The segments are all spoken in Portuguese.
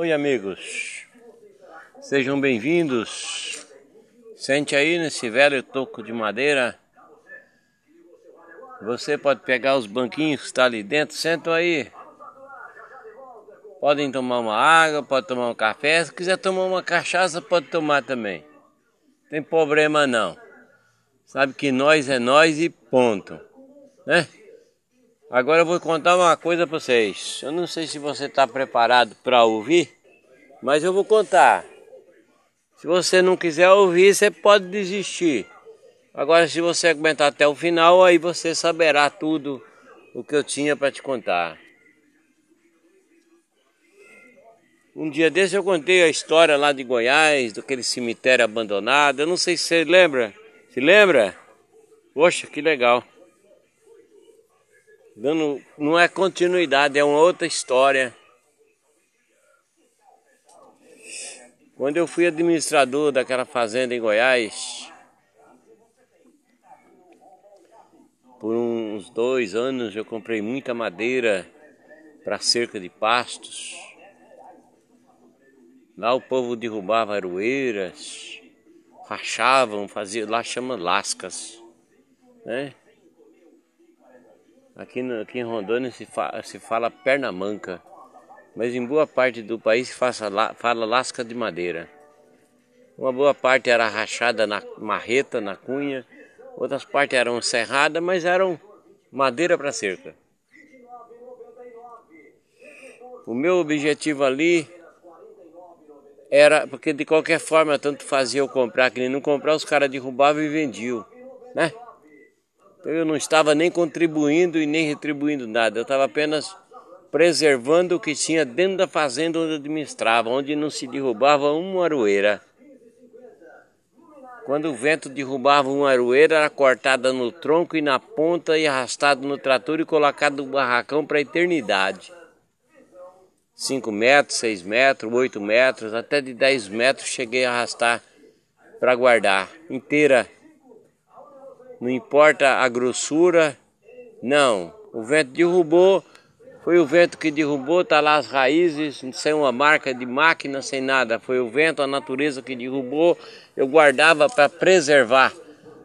Oi, amigos. Sejam bem-vindos. Sente aí nesse velho toco de madeira. Você pode pegar os banquinhos que está ali dentro, sentam aí. Podem tomar uma água, pode tomar um café. Se quiser tomar uma cachaça, pode tomar também. Tem problema não. Sabe que nós é nós e ponto. Né? Agora eu vou contar uma coisa para vocês. Eu não sei se você está preparado para ouvir, mas eu vou contar. Se você não quiser ouvir, você pode desistir. Agora, se você aguentar até o final, aí você saberá tudo o que eu tinha para te contar. Um dia desse eu contei a história lá de Goiás, daquele cemitério abandonado. Eu não sei se você lembra. Se lembra? Poxa, que legal dando não é continuidade, é uma outra história. Quando eu fui administrador daquela fazenda em Goiás, por uns dois anos eu comprei muita madeira para cerca de pastos. Lá o povo derrubava aroeiras, rachavam, fazia, lá chama lascas, né? Aqui, no, aqui em Rondônia se, fa, se fala perna manca, mas em boa parte do país se faça, fala lasca de madeira. Uma boa parte era rachada na marreta, na cunha, outras partes eram serradas, mas eram madeira para cerca. O meu objetivo ali era, porque de qualquer forma, tanto fazia eu comprar que nem não comprar, os caras derrubavam e vendiam, né? Eu não estava nem contribuindo e nem retribuindo nada, eu estava apenas preservando o que tinha dentro da fazenda onde administrava, onde não se derrubava uma aroeira. Quando o vento derrubava uma aroeira, era cortada no tronco e na ponta e arrastado no trator e colocado no barracão para a eternidade. 5 metros, 6 metros, 8 metros, até de 10 metros cheguei a arrastar para guardar inteira não importa a grossura, não. O vento derrubou, foi o vento que derrubou, tá lá as raízes, sem uma marca de máquina, sem nada. Foi o vento, a natureza que derrubou. Eu guardava para preservar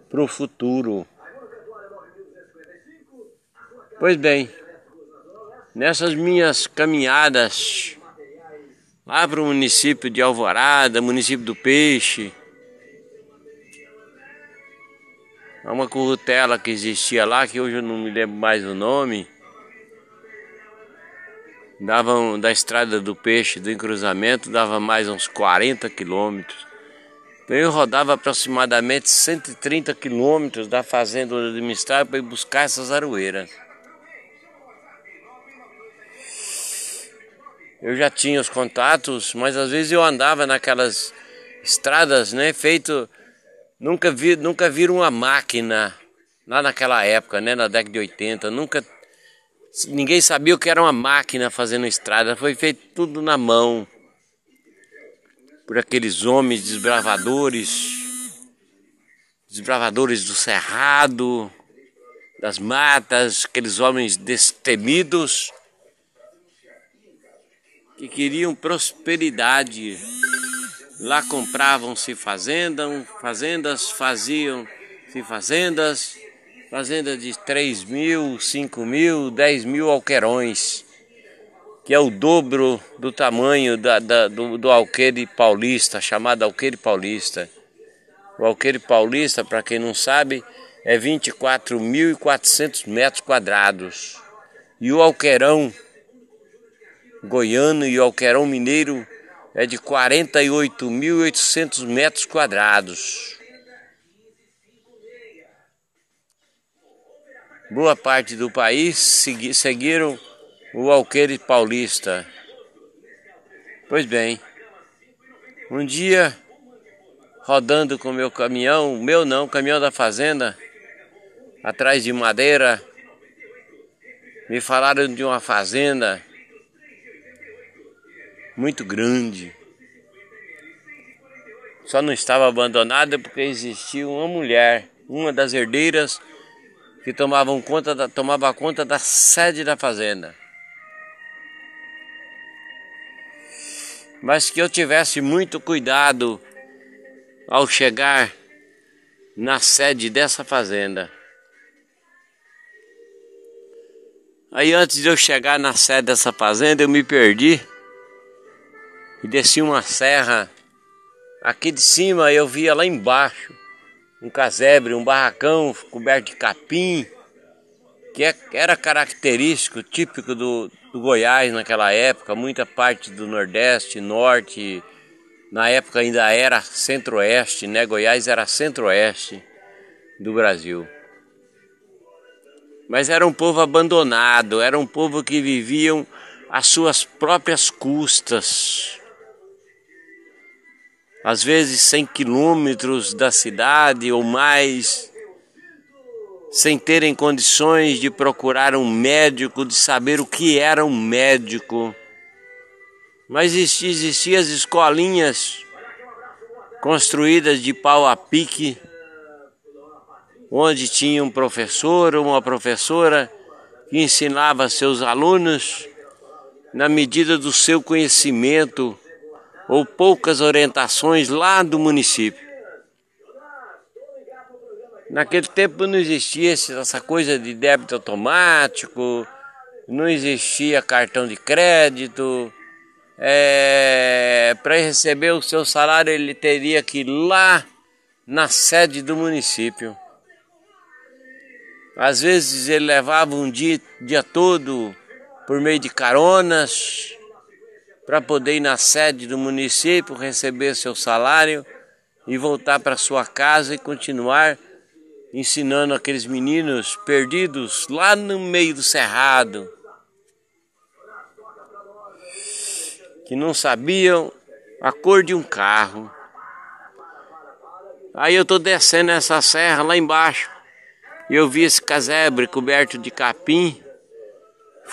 para o futuro. Pois bem, nessas minhas caminhadas lá para o município de Alvorada, município do Peixe, Há uma currutela que existia lá, que hoje eu não me lembro mais o nome. Davam da estrada do peixe, do encruzamento, dava mais uns 40 quilômetros. Então eu rodava aproximadamente 130 quilômetros da fazenda onde eu para ir buscar essas aroeiras. Eu já tinha os contatos, mas às vezes eu andava naquelas estradas, né, feito Nunca vi, nunca viram uma máquina lá naquela época, né, na década de 80, nunca ninguém sabia o que era uma máquina fazendo estrada, foi feito tudo na mão por aqueles homens desbravadores, desbravadores do cerrado, das matas, aqueles homens destemidos que queriam prosperidade Lá compravam-se fazendas, fazendas faziam-se fazendas, fazendas de 3 mil, 5 mil, 10 mil alqueirões, que é o dobro do tamanho da, da, do, do alqueire paulista, chamado alqueire paulista. O alqueire paulista, para quem não sabe, é 24.400 metros quadrados. E o alqueirão goiano e o alqueirão mineiro é de 48.800 metros quadrados. Boa parte do país seguiram o alqueire paulista. Pois bem, um dia, rodando com meu caminhão, meu não, caminhão da fazenda, atrás de madeira, me falaram de uma fazenda muito grande. Só não estava abandonada porque existia uma mulher, uma das herdeiras, que tomavam conta da, tomava conta da sede da fazenda. mas que eu tivesse muito cuidado ao chegar na sede dessa fazenda. Aí antes de eu chegar na sede dessa fazenda, eu me perdi e desci uma serra. Aqui de cima eu via lá embaixo um casebre, um barracão coberto de capim, que é, era característico, típico do, do Goiás naquela época, muita parte do Nordeste, Norte, na época ainda era Centro-Oeste, né? Goiás era Centro-Oeste do Brasil. Mas era um povo abandonado, era um povo que viviam às suas próprias custas às vezes 100 quilômetros da cidade ou mais, sem terem condições de procurar um médico, de saber o que era um médico. Mas existiam as escolinhas construídas de pau a pique, onde tinha um professor ou uma professora que ensinava seus alunos na medida do seu conhecimento ou poucas orientações lá do município. Naquele tempo não existia essa coisa de débito automático, não existia cartão de crédito. É, Para receber o seu salário, ele teria que ir lá na sede do município. Às vezes ele levava um dia, dia todo por meio de caronas, para poder ir na sede do município, receber seu salário e voltar para sua casa e continuar ensinando aqueles meninos perdidos lá no meio do cerrado, que não sabiam a cor de um carro. Aí eu tô descendo essa serra lá embaixo e eu vi esse casebre coberto de capim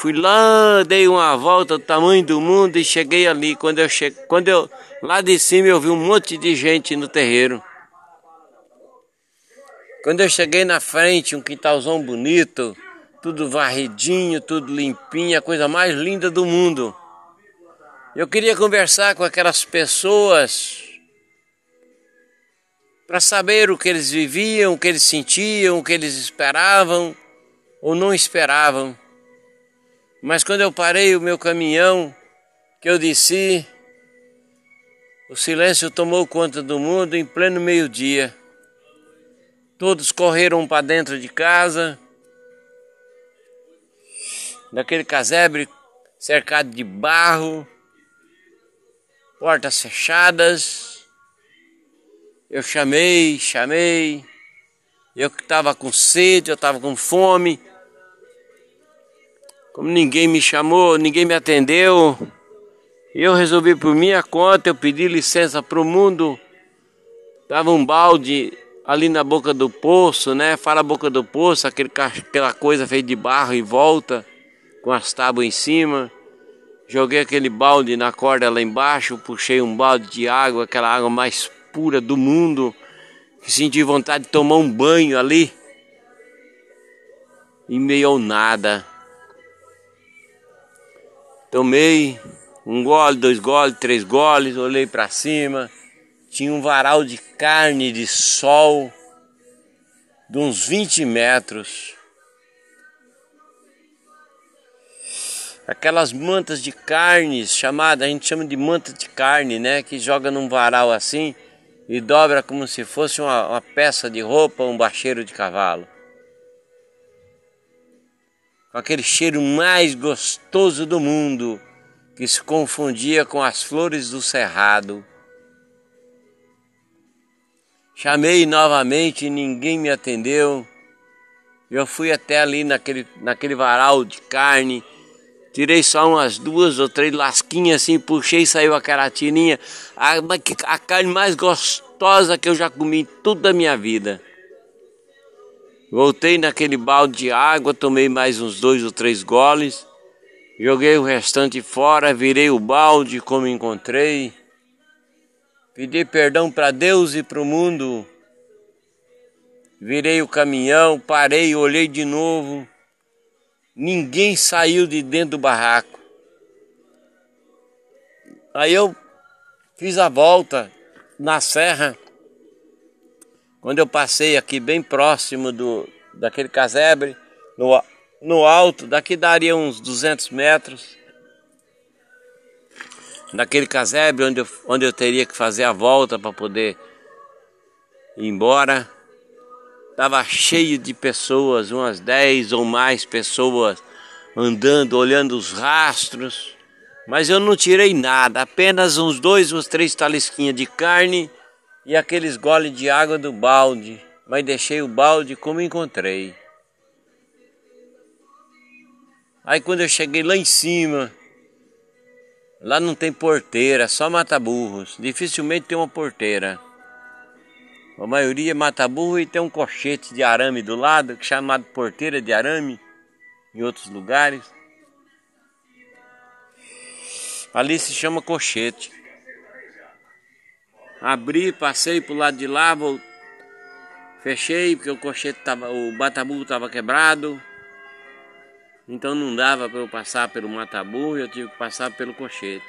Fui lá, dei uma volta do tamanho do mundo e cheguei ali. Quando eu cheguei, quando eu lá de cima eu vi um monte de gente no terreiro. Quando eu cheguei na frente, um quintalzão bonito, tudo varridinho, tudo limpinho, a coisa mais linda do mundo. Eu queria conversar com aquelas pessoas para saber o que eles viviam, o que eles sentiam, o que eles esperavam ou não esperavam. Mas quando eu parei o meu caminhão, que eu desci, o silêncio tomou conta do mundo em pleno meio-dia. Todos correram para dentro de casa, naquele casebre cercado de barro, portas fechadas. Eu chamei, chamei. Eu que estava com sede, eu estava com fome. Como ninguém me chamou, ninguém me atendeu, eu resolvi por minha conta, eu pedi licença para o mundo. Tava um balde ali na boca do poço, né? Fala a boca do poço, aquele, aquela coisa feita de barro e volta, com as tábuas em cima. Joguei aquele balde na corda lá embaixo, puxei um balde de água, aquela água mais pura do mundo, que senti vontade de tomar um banho ali. E meio ao nada. Tomei um gole, dois goles, três goles, olhei para cima, tinha um varal de carne de sol de uns 20 metros. Aquelas mantas de carnes, chamada, a gente chama de manta de carne, né? Que joga num varal assim e dobra como se fosse uma, uma peça de roupa, um bacheiro de cavalo com aquele cheiro mais gostoso do mundo, que se confundia com as flores do cerrado. Chamei novamente ninguém me atendeu. Eu fui até ali naquele, naquele varal de carne, tirei só umas duas ou três lasquinhas assim, puxei e saiu aquela tirinha, a, a carne mais gostosa que eu já comi em toda a minha vida. Voltei naquele balde de água, tomei mais uns dois ou três goles, joguei o restante fora, virei o balde como encontrei, pedi perdão para Deus e para o mundo, virei o caminhão, parei, olhei de novo, ninguém saiu de dentro do barraco. Aí eu Fiz a volta na serra. Quando eu passei aqui bem próximo do daquele casebre, no, no alto, daqui daria uns 200 metros. Naquele casebre onde eu, onde eu teria que fazer a volta para poder ir embora. Estava cheio de pessoas, umas 10 ou mais pessoas andando, olhando os rastros. Mas eu não tirei nada, apenas uns dois ou três talisquinhas de carne e aqueles goles de água do balde. Mas deixei o balde como encontrei. Aí quando eu cheguei lá em cima, lá não tem porteira, só mata burros. Dificilmente tem uma porteira. A maioria mata burro e tem um cochete de arame do lado, é chamado porteira de arame, em outros lugares. Ali se chama cochete. Abri, passei pro lado de lá, vou... fechei porque o cochete tava, o batabu estava quebrado. Então não dava para eu passar pelo matabu, eu tive que passar pelo cochete.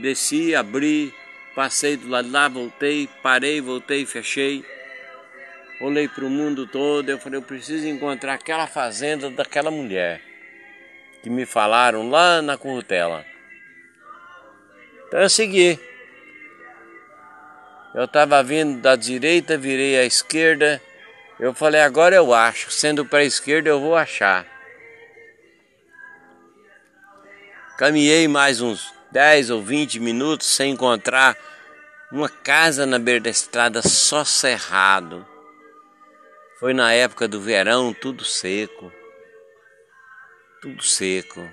Desci, abri, passei do lado de lá, voltei, parei, voltei, fechei. Olhei para o mundo todo, eu falei, eu preciso encontrar aquela fazenda daquela mulher que me falaram lá na Currutela. Então eu segui. Eu estava vindo da direita, virei à esquerda. Eu falei, agora eu acho. Sendo para a esquerda, eu vou achar. Caminhei mais uns 10 ou 20 minutos sem encontrar uma casa na beira da estrada, só cerrado. Foi na época do verão, tudo seco. Tudo seco.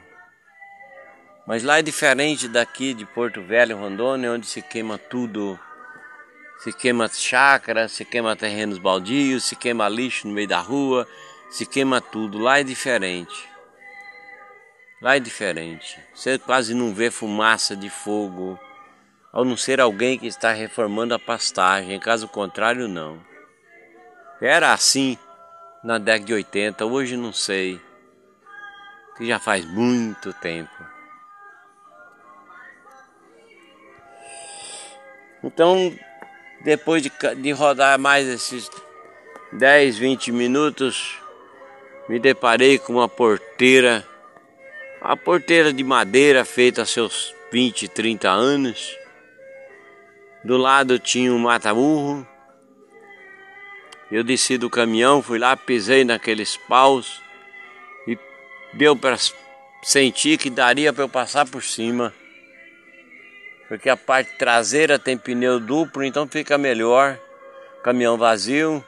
Mas lá é diferente daqui de Porto Velho, Rondônia, onde se queima tudo. Se queima chácara, se queima terrenos baldios, se queima lixo no meio da rua, se queima tudo. Lá é diferente. Lá é diferente. Você quase não vê fumaça de fogo, ao não ser alguém que está reformando a pastagem. Caso contrário, não. Era assim na década de 80, hoje não sei. Que já faz muito tempo. Então, depois de, de rodar mais esses 10, 20 minutos, me deparei com uma porteira, uma porteira de madeira feita há seus 20, 30 anos. Do lado tinha um mata-burro. Eu desci do caminhão, fui lá, pisei naqueles paus e deu para sentir que daria para eu passar por cima porque a parte traseira tem pneu duplo, então fica melhor. Caminhão vazio.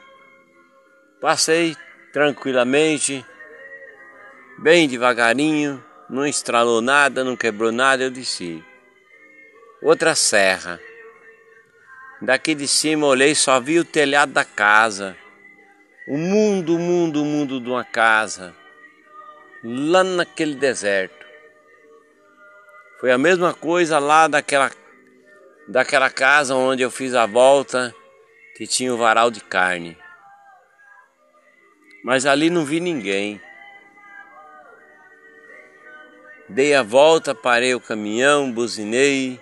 Passei tranquilamente, bem devagarinho, não estralou nada, não quebrou nada, eu desci. Outra serra. Daqui de cima olhei, só vi o telhado da casa. O mundo, o mundo, o mundo de uma casa. Lá naquele deserto. Foi a mesma coisa lá daquela, daquela casa onde eu fiz a volta, que tinha o varal de carne. Mas ali não vi ninguém. Dei a volta, parei o caminhão, buzinei,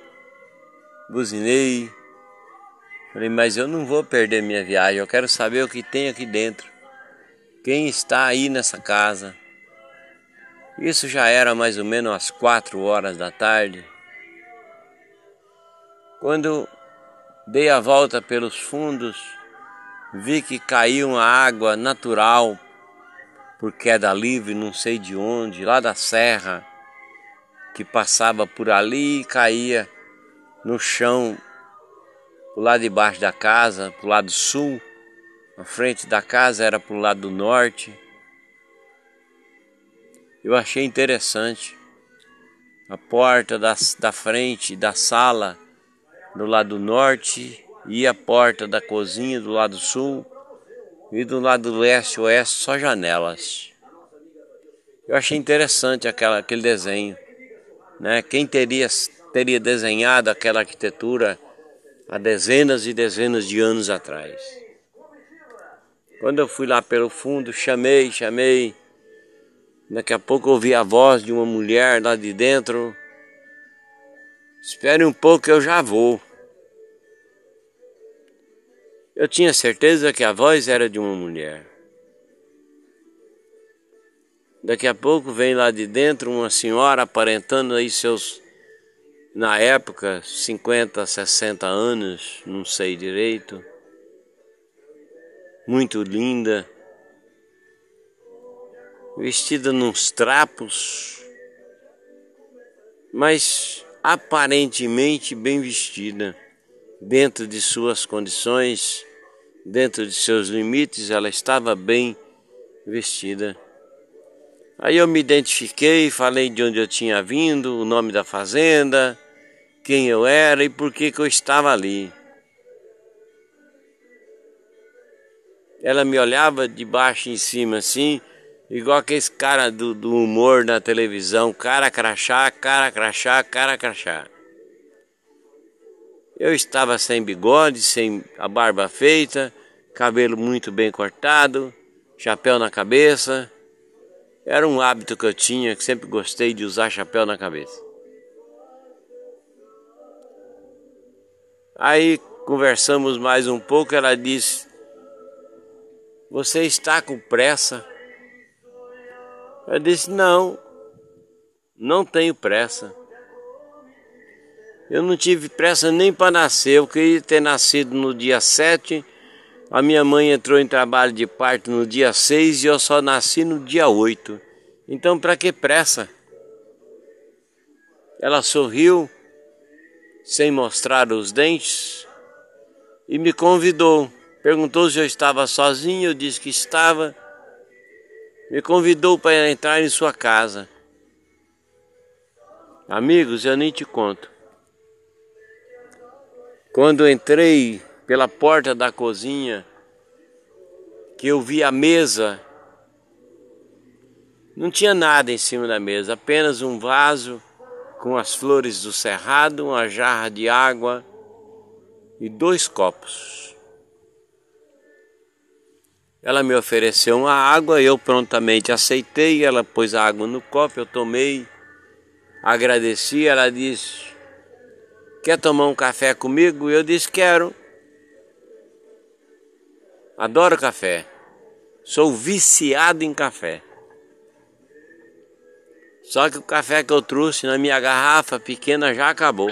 buzinei. Falei, mas eu não vou perder minha viagem, eu quero saber o que tem aqui dentro. Quem está aí nessa casa? Isso já era mais ou menos às quatro horas da tarde. Quando dei a volta pelos fundos, vi que caiu uma água natural por queda livre, não sei de onde, lá da serra, que passava por ali e caía no chão, do lado de baixo da casa, pro lado sul, a frente da casa era pro lado do norte eu achei interessante. A porta da, da frente da sala do lado norte e a porta da cozinha do lado sul e do lado leste oeste só janelas. Eu achei interessante aquela, aquele desenho. Né? Quem teria, teria desenhado aquela arquitetura há dezenas e dezenas de anos atrás? Quando eu fui lá pelo fundo, chamei, chamei Daqui a pouco ouvi a voz de uma mulher lá de dentro. Espere um pouco, eu já vou. Eu tinha certeza que a voz era de uma mulher. Daqui a pouco vem lá de dentro uma senhora aparentando aí seus, na época, 50, 60 anos, não sei direito. Muito linda, vestida nos trapos, mas aparentemente bem vestida, dentro de suas condições, dentro de seus limites, ela estava bem vestida. Aí eu me identifiquei, falei de onde eu tinha vindo, o nome da fazenda, quem eu era e por que, que eu estava ali. Ela me olhava de baixo em cima assim, igual aqueles cara do, do humor na televisão, cara crachá, cara crachá, cara crachá. Eu estava sem bigode, sem a barba feita, cabelo muito bem cortado, chapéu na cabeça era um hábito que eu tinha, que sempre gostei de usar chapéu na cabeça. Aí conversamos mais um pouco, ela disse: Você está com pressa? Eu disse: Não, não tenho pressa. Eu não tive pressa nem para nascer, eu queria ter nascido no dia 7 a minha mãe entrou em trabalho de parto no dia 6 e eu só nasci no dia 8. Então, para que pressa? Ela sorriu, sem mostrar os dentes, e me convidou. Perguntou se eu estava sozinho, eu disse que estava. Me convidou para entrar em sua casa. Amigos, eu nem te conto. Quando entrei pela porta da cozinha, que eu vi a mesa. Não tinha nada em cima da mesa, apenas um vaso com as flores do cerrado, uma jarra de água e dois copos. Ela me ofereceu uma água, eu prontamente aceitei, ela pôs a água no copo, eu tomei, agradeci, ela disse: Quer tomar um café comigo? Eu disse: Quero. Adoro café. Sou viciado em café. Só que o café que eu trouxe na minha garrafa pequena já acabou.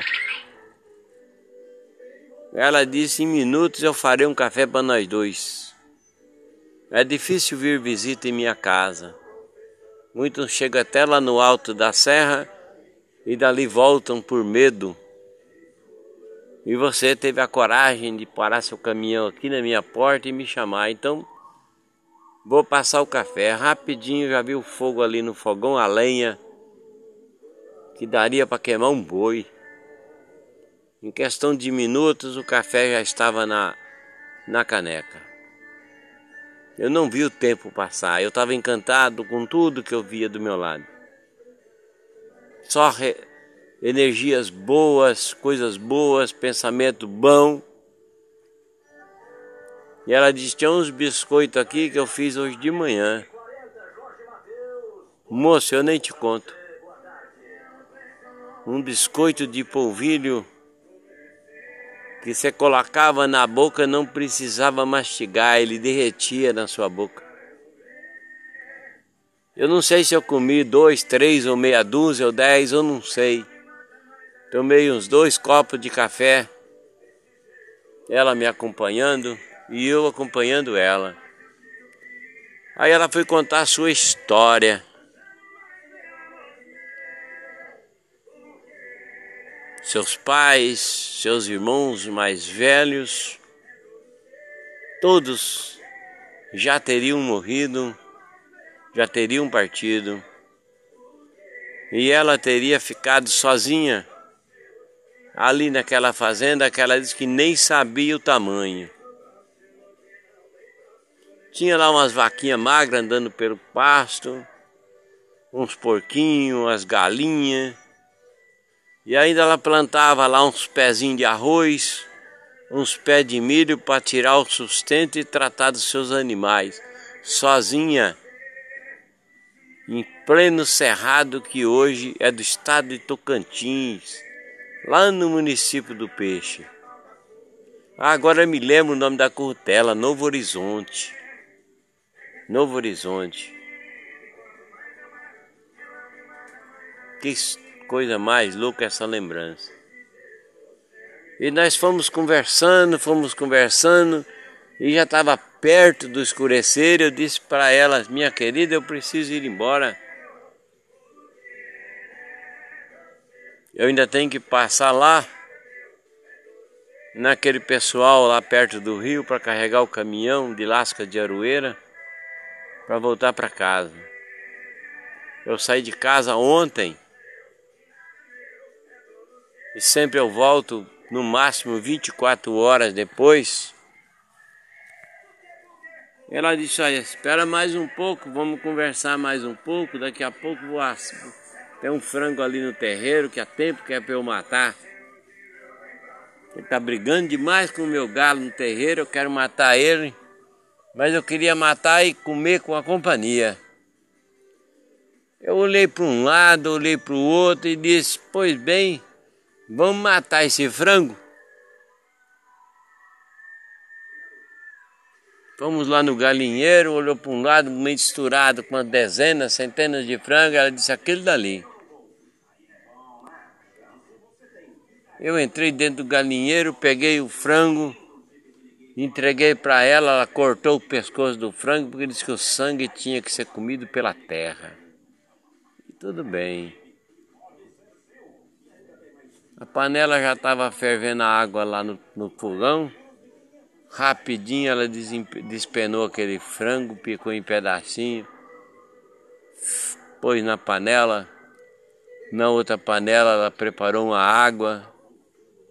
Ela disse: em minutos eu farei um café para nós dois. É difícil vir visita em minha casa. Muitos chegam até lá no alto da serra e dali voltam por medo e você teve a coragem de parar seu caminhão aqui na minha porta e me chamar. Então, vou passar o café. Rapidinho já vi o fogo ali no fogão, a lenha, que daria para queimar um boi. Em questão de minutos, o café já estava na, na caneca. Eu não vi o tempo passar. Eu estava encantado com tudo que eu via do meu lado. Só re energias boas, coisas boas, pensamento bom. E ela disse: tinha uns biscoitos aqui que eu fiz hoje de manhã. Moço, eu nem te conto. Um biscoito de polvilho que você colocava na boca não precisava mastigar, ele derretia na sua boca. Eu não sei se eu comi dois, três ou meia dúzia ou dez, eu não sei. Tomei uns dois copos de café, ela me acompanhando e eu acompanhando ela. Aí ela foi contar a sua história. Seus pais, seus irmãos mais velhos, todos já teriam morrido, já teriam partido, e ela teria ficado sozinha ali naquela fazenda que ela disse que nem sabia o tamanho. Tinha lá umas vaquinhas magras andando pelo pasto, uns porquinhos, umas galinhas. E ainda ela plantava lá uns pezinhos de arroz, uns pés de milho para tirar o sustento e tratar dos seus animais, sozinha, em pleno cerrado que hoje é do estado de Tocantins lá no município do Peixe. Agora me lembro o nome da curtela, Novo Horizonte. Novo Horizonte. Que coisa mais louca essa lembrança. E nós fomos conversando, fomos conversando, e já estava perto do escurecer. Eu disse para ela, minha querida, eu preciso ir embora. Eu ainda tenho que passar lá naquele pessoal lá perto do rio para carregar o caminhão de lasca de aroeira para voltar para casa. Eu saí de casa ontem e sempre eu volto no máximo 24 horas depois. Ela disse, olha, espera mais um pouco, vamos conversar mais um pouco, daqui a pouco vou tem um frango ali no terreiro que há tempo que é para eu matar. Ele tá brigando demais com o meu galo no terreiro, eu quero matar ele. Mas eu queria matar e comer com a companhia. Eu olhei para um lado, olhei para o outro e disse: Pois bem, vamos matar esse frango? Fomos lá no galinheiro, olhou para um lado, misturado com uma dezena, centenas de frangos, ela disse: Aquele dali. Eu entrei dentro do galinheiro, peguei o frango, entreguei para ela, ela cortou o pescoço do frango porque disse que o sangue tinha que ser comido pela terra. E tudo bem. A panela já estava fervendo a água lá no, no fogão. Rapidinho ela despenou aquele frango, picou em pedacinho, pôs na panela. Na outra panela ela preparou uma água,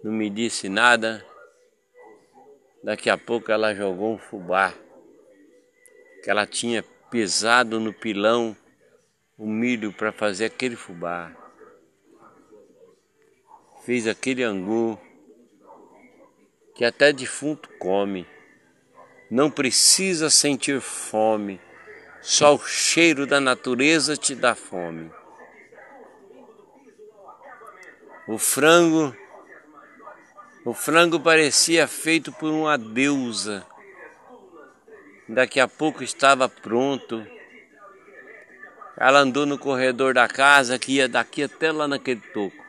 não me disse nada. Daqui a pouco ela jogou um fubá, que ela tinha pisado no pilão o milho para fazer aquele fubá. Fez aquele angu que até defunto come. Não precisa sentir fome, só o cheiro da natureza te dá fome. O frango o frango parecia feito por uma deusa. Daqui a pouco estava pronto. Ela andou no corredor da casa que ia daqui até lá naquele toco.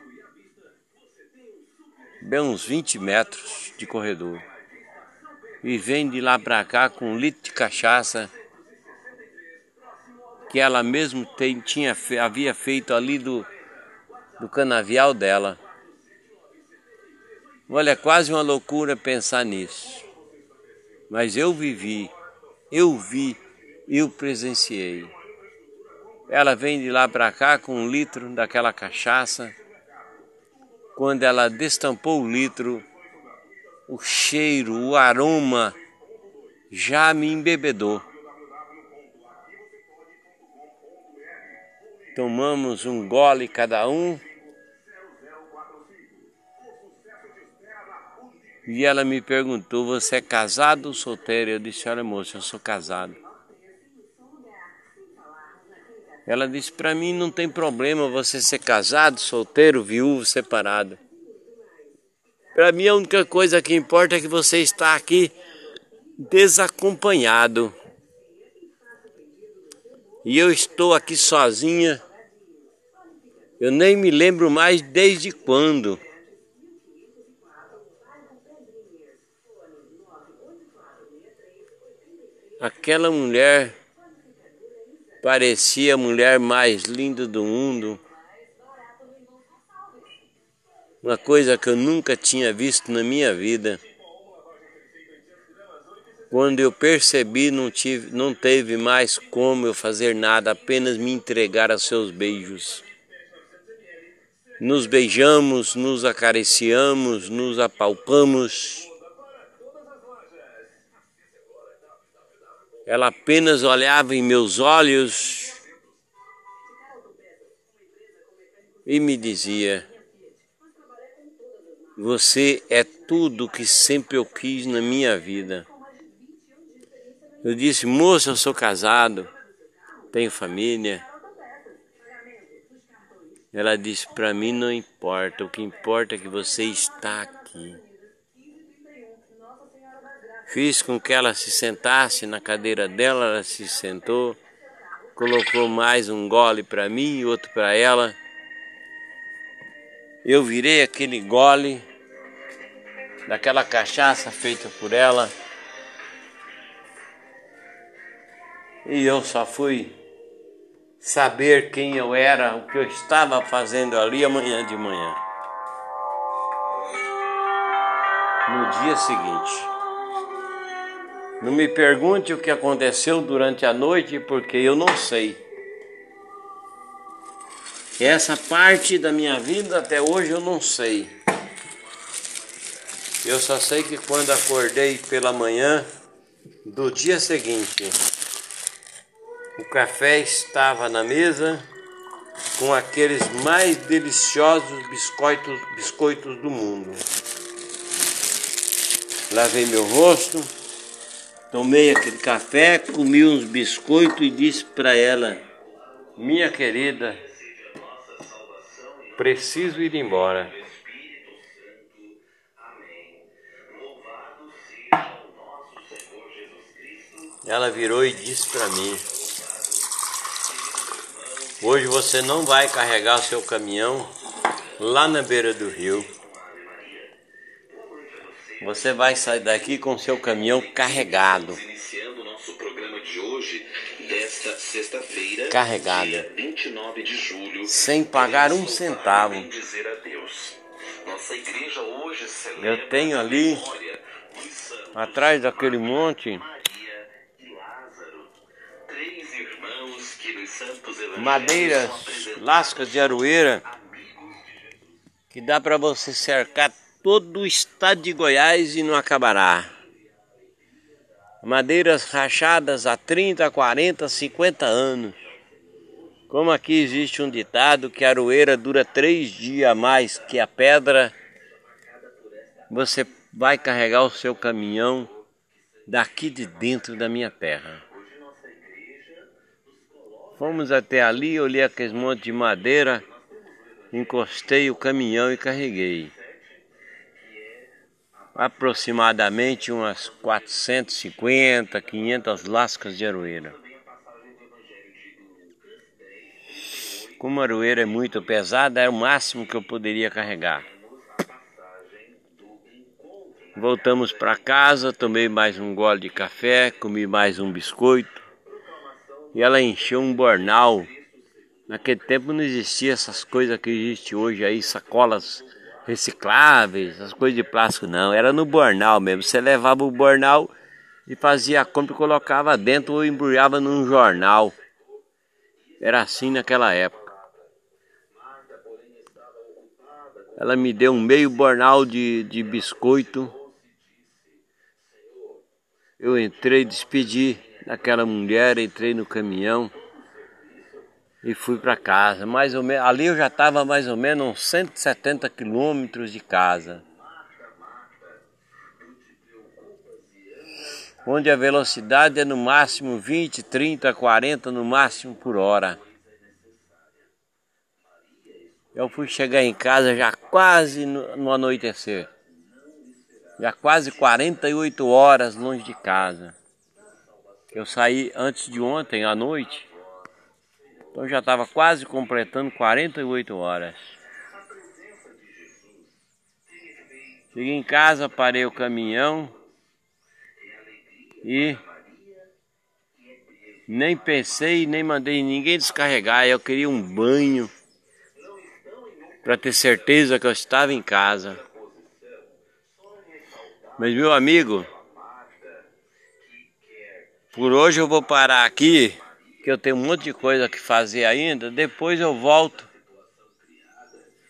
Bem uns 20 metros de corredor. E vem de lá para cá com um litro de cachaça que ela mesmo tem, tinha, havia feito ali do, do canavial dela. Olha, é quase uma loucura pensar nisso. Mas eu vivi, eu vi, eu presenciei. Ela vem de lá para cá com um litro daquela cachaça. Quando ela destampou o litro, o cheiro, o aroma já me embebedou. Tomamos um gole cada um E ela me perguntou: Você é casado ou solteiro? Eu disse: Olha, moça, eu sou casado. Ela disse: Para mim não tem problema você ser casado, solteiro, viúvo, separado. Para mim a única coisa que importa é que você está aqui desacompanhado. E eu estou aqui sozinha. Eu nem me lembro mais desde quando. Aquela mulher parecia a mulher mais linda do mundo. Uma coisa que eu nunca tinha visto na minha vida. Quando eu percebi, não, tive, não teve mais como eu fazer nada, apenas me entregar a seus beijos. Nos beijamos, nos acariciamos, nos apalpamos. Ela apenas olhava em meus olhos e me dizia: Você é tudo que sempre eu quis na minha vida. Eu disse: Moça, eu sou casado, tenho família. Ela disse: Para mim não importa, o que importa é que você está aqui. Fiz com que ela se sentasse na cadeira dela, ela se sentou, colocou mais um gole para mim e outro para ela. Eu virei aquele gole daquela cachaça feita por ela. E eu só fui saber quem eu era, o que eu estava fazendo ali amanhã de manhã. No dia seguinte. Não me pergunte o que aconteceu durante a noite, porque eu não sei. Essa parte da minha vida até hoje eu não sei. Eu só sei que quando acordei pela manhã do dia seguinte, o café estava na mesa com aqueles mais deliciosos biscoitos, biscoitos do mundo. Lavei meu rosto, tomei aquele café, comi uns biscoitos e disse para ela: Minha querida, preciso ir embora. Ela virou e disse para mim: Hoje você não vai carregar o seu caminhão lá na beira do rio. Você vai sair daqui com o seu caminhão carregado. Iniciando o nosso programa de hoje, desta sexta-feira, carregado. Dia 29 de julho, sem pagar um centavo. Eu tenho ali, atrás daquele monte, madeiras, lascas de aroeira, que dá para você cercar todo o estado de Goiás e não acabará. Madeiras rachadas há 30, 40, 50 anos. Como aqui existe um ditado que a aroeira dura três dias a mais que a pedra, você vai carregar o seu caminhão daqui de dentro da minha terra. Fomos até ali, olhei aqueles montes de madeira, encostei o caminhão e carreguei. Aproximadamente umas 450, 500 lascas de aroeira. Como a aroeira é muito pesada, era o máximo que eu poderia carregar. Voltamos para casa, tomei mais um gole de café, comi mais um biscoito e ela encheu um bornal. Naquele tempo não existia essas coisas que existe hoje aí, sacolas recicláveis, essas coisas de plástico não, era no bornal mesmo. Você levava o bornal e fazia a compra e colocava dentro ou embrulhava num jornal. Era assim naquela época. Ela me deu um meio bornal de, de biscoito. Eu entrei, despedi daquela mulher, entrei no caminhão e fui para casa. Mais ou menos, ali eu já estava mais ou menos uns 170 quilômetros de casa. Onde a velocidade é no máximo 20, 30, 40 no máximo por hora. Eu fui chegar em casa já quase no, no anoitecer. Já quase 48 horas longe de casa. Eu saí antes de ontem à noite, então já estava quase completando 48 horas. Cheguei em casa, parei o caminhão e nem pensei, nem mandei ninguém descarregar. Eu queria um banho para ter certeza que eu estava em casa. Mas meu amigo, por hoje eu vou parar aqui, que eu tenho um monte de coisa que fazer ainda. Depois eu volto.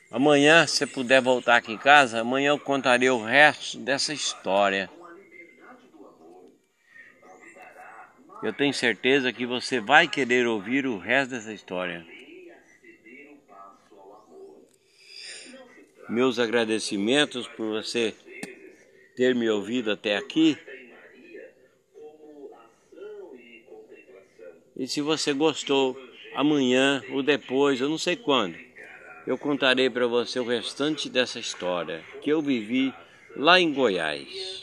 Amanhã, se puder voltar aqui em casa, amanhã eu contarei o resto dessa história. Eu tenho certeza que você vai querer ouvir o resto dessa história. Meus agradecimentos por você ter me ouvido até aqui. E se você gostou, amanhã ou depois, eu não sei quando, eu contarei para você o restante dessa história que eu vivi lá em Goiás.